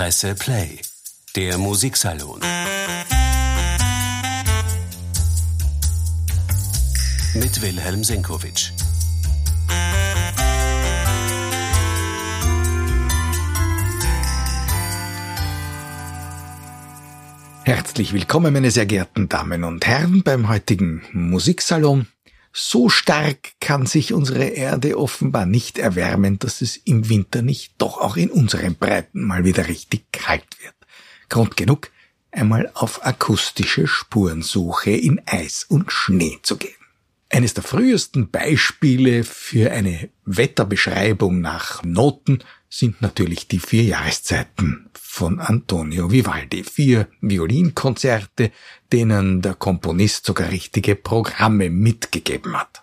Presse Play, der Musiksalon. Mit Wilhelm Senkowitsch. Herzlich willkommen, meine sehr geehrten Damen und Herren, beim heutigen Musiksalon. So stark kann sich unsere Erde offenbar nicht erwärmen, dass es im Winter nicht doch auch in unseren Breiten mal wieder richtig kalt wird. Grund genug, einmal auf akustische Spurensuche in Eis und Schnee zu gehen. Eines der frühesten Beispiele für eine Wetterbeschreibung nach Noten sind natürlich die vier Jahreszeiten von Antonio Vivaldi. Vier Violinkonzerte, denen der Komponist sogar richtige Programme mitgegeben hat.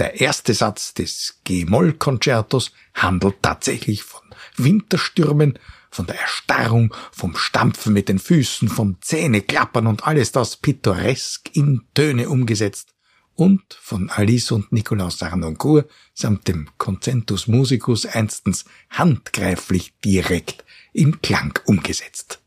Der erste Satz des G-Moll-Konzertos handelt tatsächlich von Winterstürmen, von der Erstarrung, vom Stampfen mit den Füßen, vom Zähneklappern und alles das pittoresk in Töne umgesetzt und von Alice und Nikolaus Sarnoncourt samt dem Concentus Musicus einstens handgreiflich direkt in Klang umgesetzt.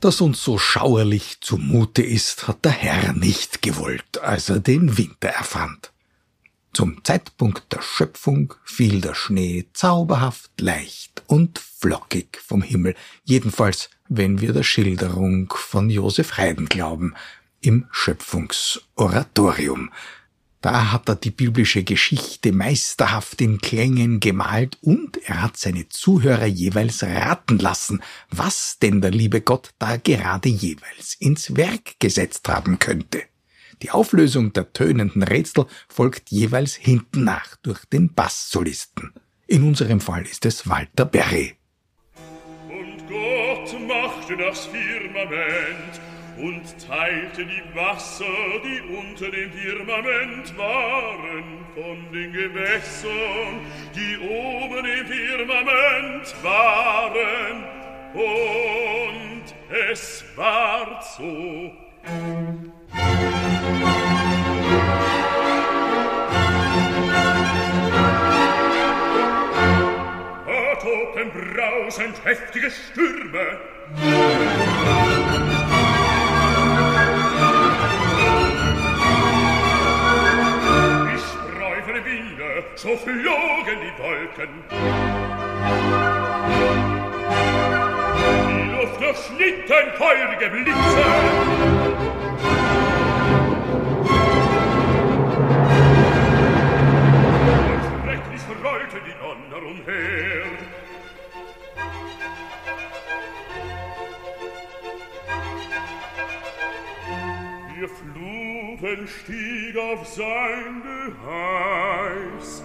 Dass uns so schauerlich zumute ist, hat der Herr nicht gewollt, als er den Winter erfand. Zum Zeitpunkt der Schöpfung fiel der Schnee zauberhaft leicht und flockig vom Himmel, jedenfalls wenn wir der Schilderung von Josef Haydn glauben, im Schöpfungsoratorium, da hat er die biblische Geschichte meisterhaft in Klängen gemalt und er hat seine Zuhörer jeweils raten lassen, was denn der liebe Gott da gerade jeweils ins Werk gesetzt haben könnte. Die Auflösung der tönenden Rätsel folgt jeweils hinten nach durch den Basssolisten. In unserem Fall ist es Walter Berry. Und Gott machte das Firmament und teilte die Wasser, die unter dem Firmament waren, von den Gewässern, die oben im Firmament waren. Und es war so. Da tobten brausend heftige Stürme. So flogen die Wolken. Die Luft durchschnitten feurige Blitze. Und schrecklich rollte die Donner umher. Ihr Fluten stieg auf sein Geheiß,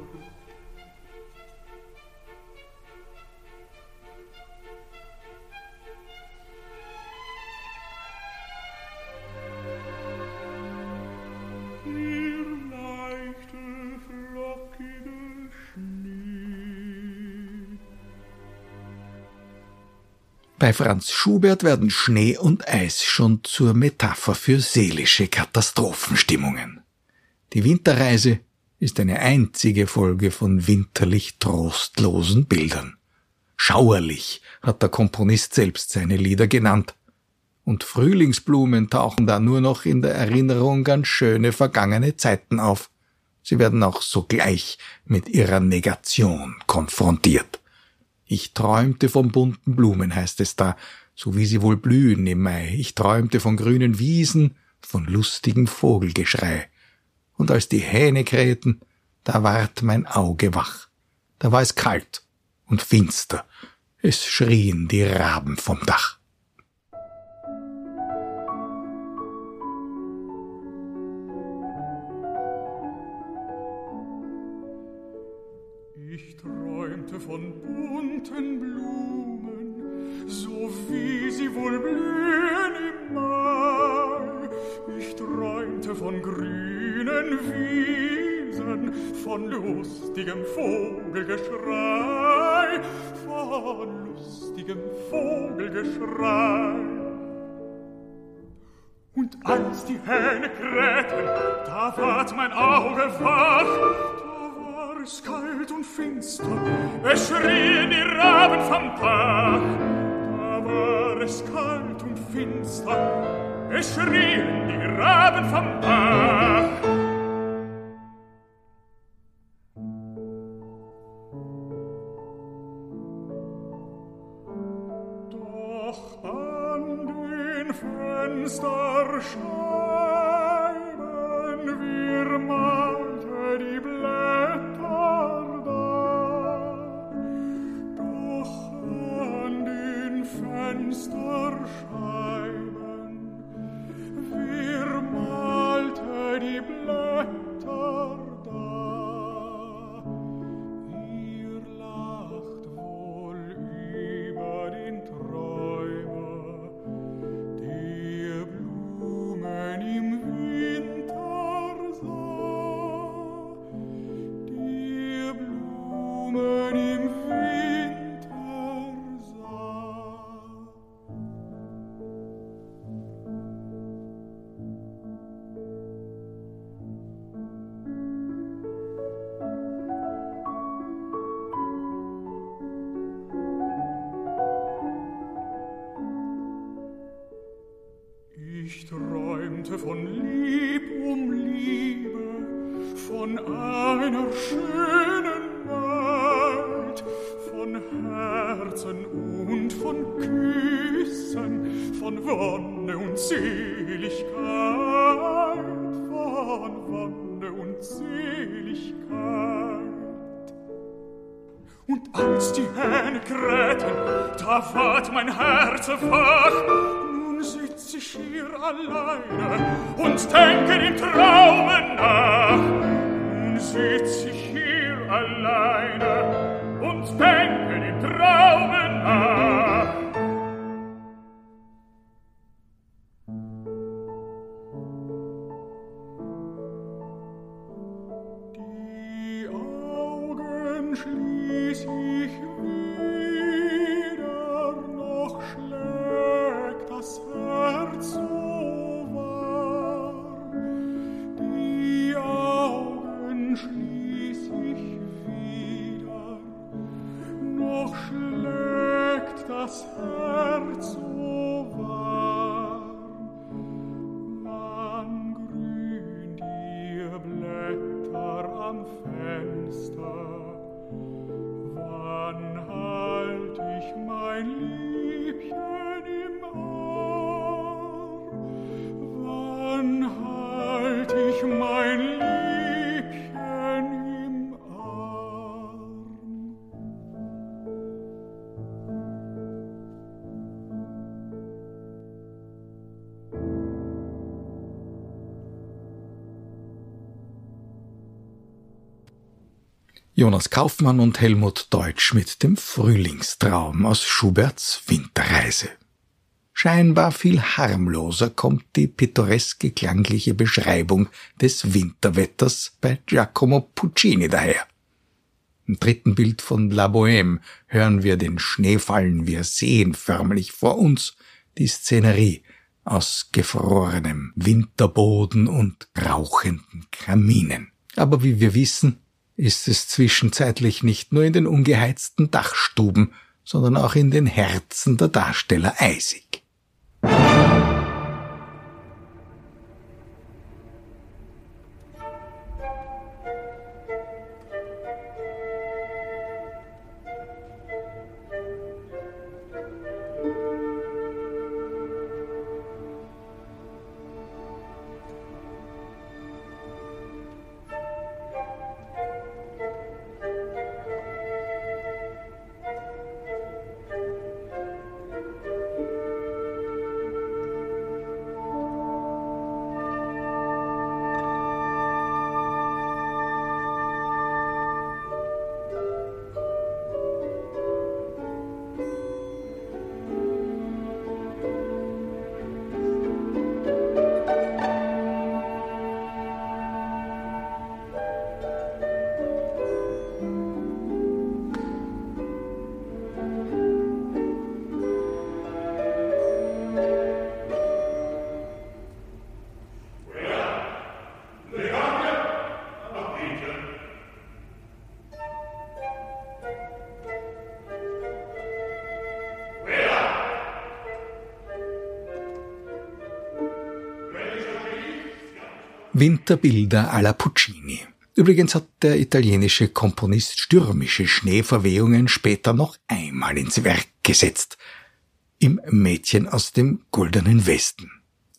Bei Franz Schubert werden Schnee und Eis schon zur Metapher für seelische Katastrophenstimmungen. Die Winterreise ist eine einzige Folge von winterlich trostlosen Bildern. Schauerlich hat der Komponist selbst seine Lieder genannt. Und Frühlingsblumen tauchen da nur noch in der Erinnerung an schöne vergangene Zeiten auf. Sie werden auch sogleich mit ihrer Negation konfrontiert. Ich träumte von bunten Blumen, heißt es da, so wie sie wohl blühen im Mai. Ich träumte von grünen Wiesen, von lustigem Vogelgeschrei. Und als die Hähne krähten, da ward mein Auge wach. Da war es kalt und finster. Es schrien die Raben vom Dach. Grünen Wiesen, von lustigem Vogelgeschrei, von lustigem Vogelgeschrei. Und als die Hähne krähten, da ward mein Auge wach, da war es kalt und finster, es schrien die Raben vom Dach. Da war es kalt und finster, es schrien die Raben vom Dach. Den Fensterscheiben von Lieb um Liebe, von einer schönen Welt, von Herzen und von Küssen, von Wonne und Seligkeit, von Wonne und Seligkeit. Und als die Hähne krähten, da ward mein Herz wach. Ich hier alleine und denke im Traume nach. Nun sitz ich hier alleine Jonas Kaufmann und Helmut Deutsch mit dem Frühlingstraum aus Schuberts Winterreise. Scheinbar viel harmloser kommt die pittoreske klangliche Beschreibung des Winterwetters bei Giacomo Puccini daher. Im dritten Bild von La Bohème hören wir den Schnee fallen, wir sehen förmlich vor uns die Szenerie aus gefrorenem Winterboden und rauchenden Kaminen. Aber wie wir wissen, ist es zwischenzeitlich nicht nur in den ungeheizten Dachstuben, sondern auch in den Herzen der Darsteller eisig. Winterbilder alla Puccini. Übrigens hat der italienische Komponist stürmische Schneeverwehungen später noch einmal ins Werk gesetzt. Im Mädchen aus dem goldenen Westen.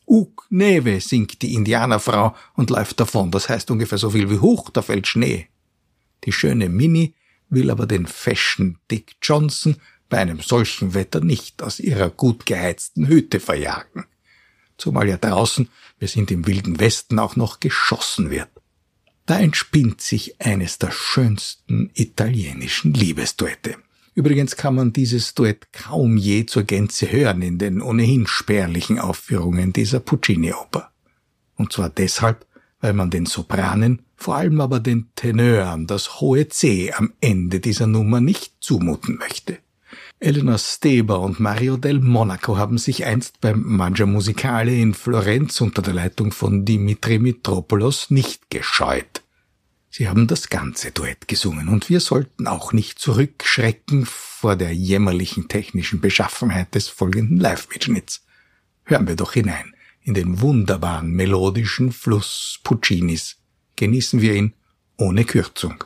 Ug Neve singt die Indianerfrau und läuft davon. Das heißt ungefähr so viel wie hoch, da fällt Schnee. Die schöne Minnie will aber den Fashion Dick Johnson bei einem solchen Wetter nicht aus ihrer gut geheizten Hütte verjagen. Zumal ja draußen, wir sind im wilden Westen, auch noch geschossen wird. Da entspinnt sich eines der schönsten italienischen Liebesduette. Übrigens kann man dieses Duett kaum je zur Gänze hören in den ohnehin spärlichen Aufführungen dieser Puccini-Oper. Und zwar deshalb, weil man den Sopranen, vor allem aber den Tenören, das hohe C am Ende dieser Nummer nicht zumuten möchte. Eleanor Steber und Mario del Monaco haben sich einst beim Mangia Musicale in Florenz unter der Leitung von Dimitri Mitropoulos nicht gescheut. Sie haben das ganze Duett gesungen und wir sollten auch nicht zurückschrecken vor der jämmerlichen technischen Beschaffenheit des folgenden Live-Mitschnitts. Hören wir doch hinein in den wunderbaren melodischen Fluss Puccinis. Genießen wir ihn ohne Kürzung.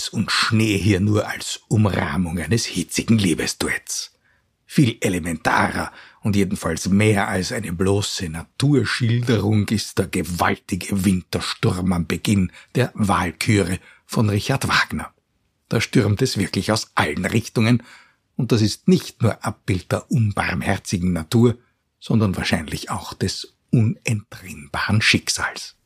Eis und Schnee hier nur als Umrahmung eines hitzigen Liebesduetts. Viel elementarer und jedenfalls mehr als eine bloße Naturschilderung ist der gewaltige Wintersturm am Beginn der Walküre von Richard Wagner. Da stürmt es wirklich aus allen Richtungen, und das ist nicht nur Abbild der unbarmherzigen Natur, sondern wahrscheinlich auch des unentrinnbaren Schicksals.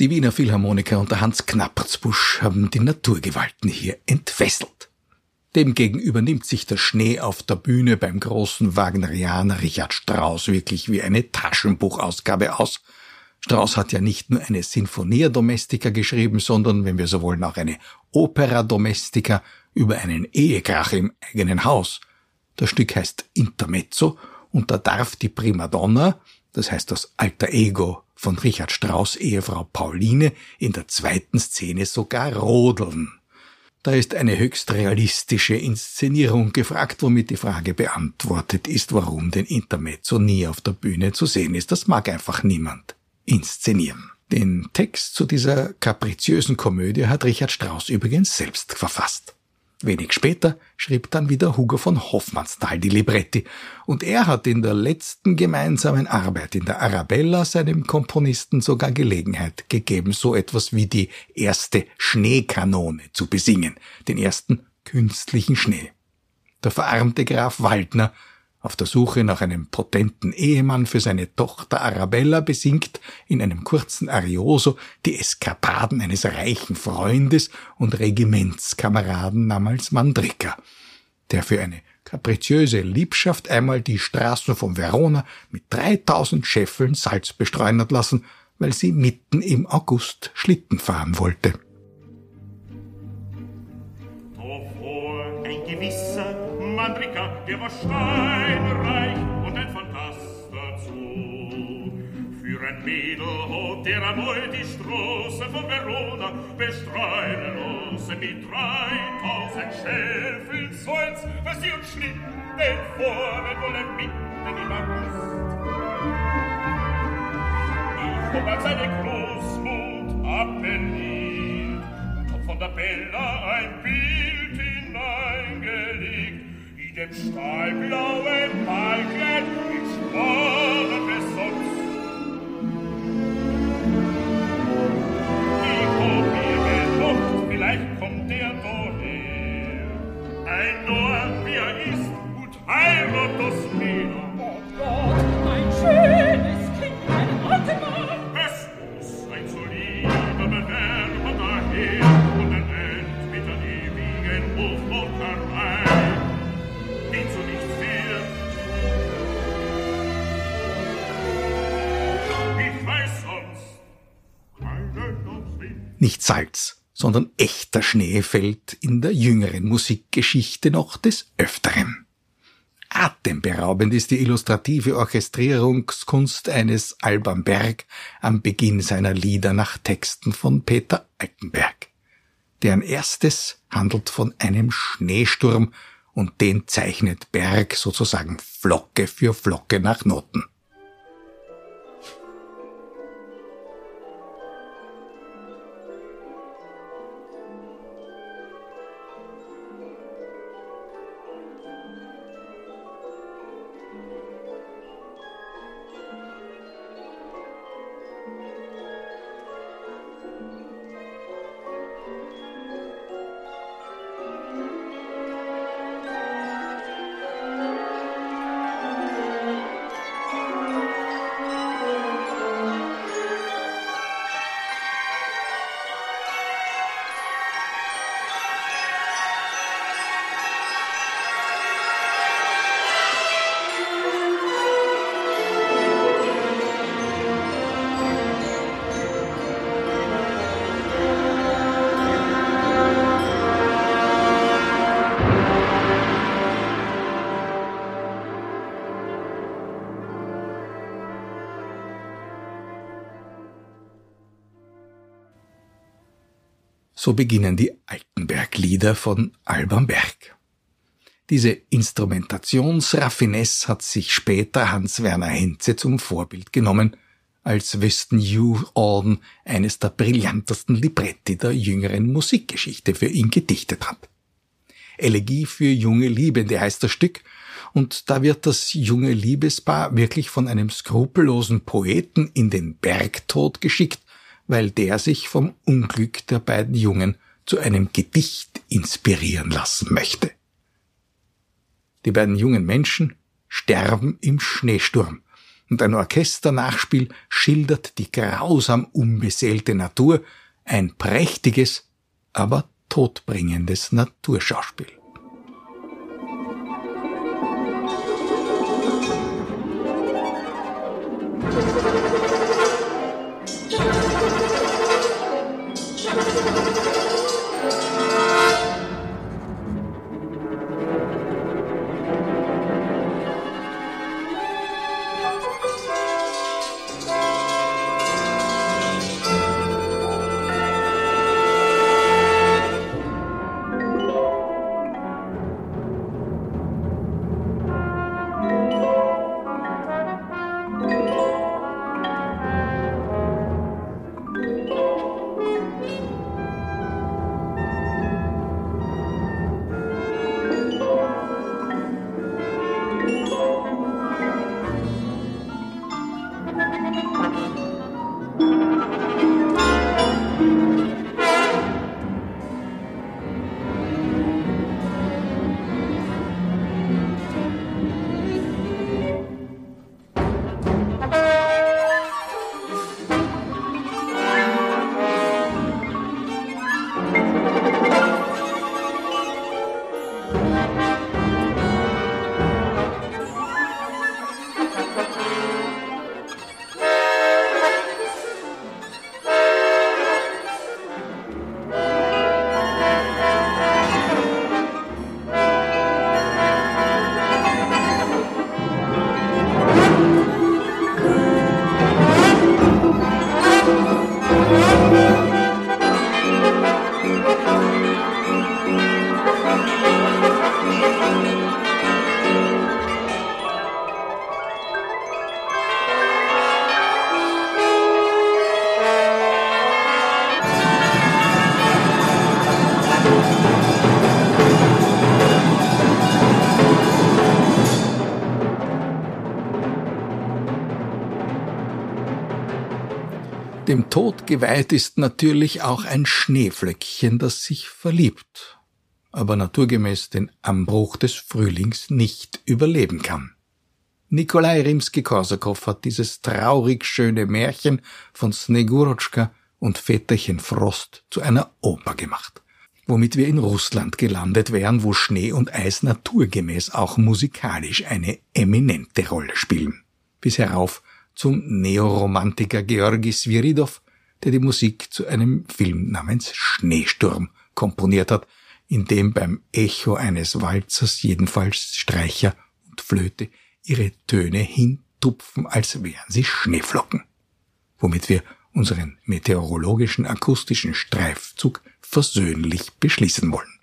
Die Wiener Philharmoniker unter Hans Knappertsbusch haben die Naturgewalten hier entfesselt. Demgegenüber nimmt sich der Schnee auf der Bühne beim großen Wagnerianer Richard Strauss wirklich wie eine Taschenbuchausgabe aus. Strauss hat ja nicht nur eine Sinfonia Domestica geschrieben, sondern, wenn wir so wollen, auch eine Opera Domestica über einen Ehekrach im eigenen Haus. Das Stück heißt Intermezzo und da darf die Primadonna, das heißt das alter Ego von Richard Strauss Ehefrau Pauline in der zweiten Szene sogar rodeln. Da ist eine höchst realistische Inszenierung gefragt, womit die Frage beantwortet ist, warum den Intermezzo nie auf der Bühne zu sehen ist. Das mag einfach niemand inszenieren. Den Text zu dieser kapriziösen Komödie hat Richard Strauss übrigens selbst verfasst. Wenig später schrieb dann wieder Hugo von Hoffmannsthal die Libretti, und er hat in der letzten gemeinsamen Arbeit in der Arabella seinem Komponisten sogar Gelegenheit gegeben, so etwas wie die erste Schneekanone zu besingen, den ersten künstlichen Schnee. Der verarmte Graf Waldner auf der Suche nach einem potenten Ehemann für seine Tochter Arabella besingt in einem kurzen Arioso die Eskapaden eines reichen Freundes und Regimentskameraden namens Mandrika, der für eine kapriziöse Liebschaft einmal die Straßen von Verona mit 3000 Scheffeln Salz bestreuen hat lassen, weil sie mitten im August Schlitten fahren wollte. ein gewisser Mandrika, der war steinreich Mädel der einmal die Straße von Verona bestreuen lassen mit 3000 Schäfeln Salz, was sie und Schlitten fahren wollen mitten im August. Ich hab als eine Großmut appelliert und hab von der Bella ein Bild hineingelegt, in dem stahlblauen Malkleid mit Sporen besonst. Salz, sondern echter Schnee fällt in der jüngeren Musikgeschichte noch des Öfteren. Atemberaubend ist die illustrative Orchestrierungskunst eines Alban Berg am Beginn seiner Lieder nach Texten von Peter Altenberg. Deren erstes handelt von einem Schneesturm und den zeichnet Berg sozusagen Flocke für Flocke nach Noten. So beginnen die Altenberg-Lieder von Alban Berg. Diese Instrumentationsraffinesse hat sich später Hans-Werner Henze zum Vorbild genommen, als Weston Hugh Auden eines der brillantesten Libretti der jüngeren Musikgeschichte für ihn gedichtet hat. Elegie für junge Liebende heißt das Stück, und da wird das junge Liebespaar wirklich von einem skrupellosen Poeten in den Bergtod geschickt, weil der sich vom Unglück der beiden Jungen zu einem Gedicht inspirieren lassen möchte. Die beiden jungen Menschen sterben im Schneesturm, und ein Orchesternachspiel schildert die grausam unbeseelte Natur, ein prächtiges, aber todbringendes Naturschauspiel. Geweiht ist natürlich auch ein Schneeflöckchen, das sich verliebt, aber naturgemäß den Anbruch des Frühlings nicht überleben kann. Nikolai Rimski-Korsakow hat dieses traurig schöne Märchen von Snegurotschka und Väterchen Frost zu einer Oper gemacht, womit wir in Russland gelandet wären, wo Schnee und Eis naturgemäß auch musikalisch eine eminente Rolle spielen. Bis herauf zum Neoromantiker Georgi Sviridov, der die Musik zu einem Film namens Schneesturm komponiert hat, in dem beim Echo eines Walzers jedenfalls Streicher und Flöte ihre Töne hintupfen, als wären sie Schneeflocken. Womit wir unseren meteorologischen akustischen Streifzug versöhnlich beschließen wollen.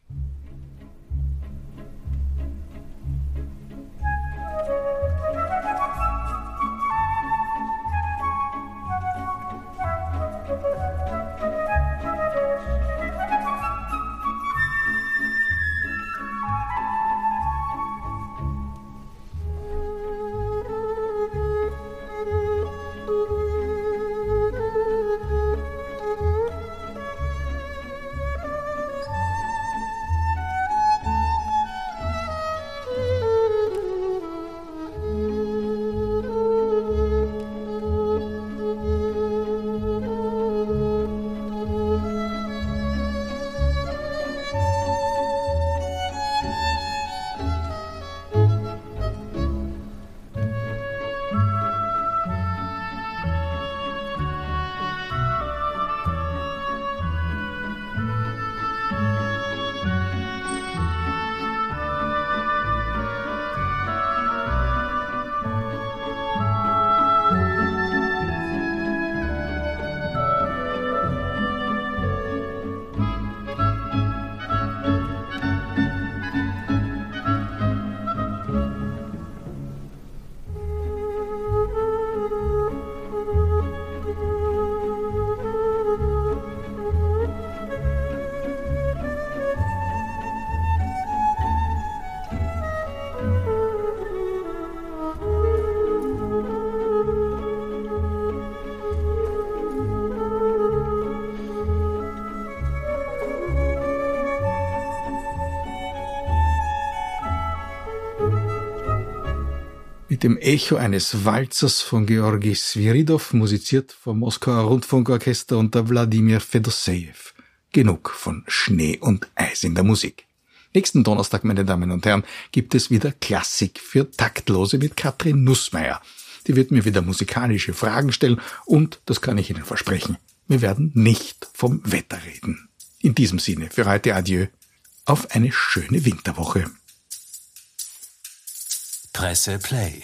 Dem Echo eines Walzers von Georgi Sviridov, musiziert vom Moskauer Rundfunkorchester unter Wladimir Fedosejew. Genug von Schnee und Eis in der Musik. Nächsten Donnerstag, meine Damen und Herren, gibt es wieder Klassik für Taktlose mit Katrin Nussmeier. Die wird mir wieder musikalische Fragen stellen und, das kann ich Ihnen versprechen, wir werden nicht vom Wetter reden. In diesem Sinne, für heute Adieu. Auf eine schöne Winterwoche. Presse Play,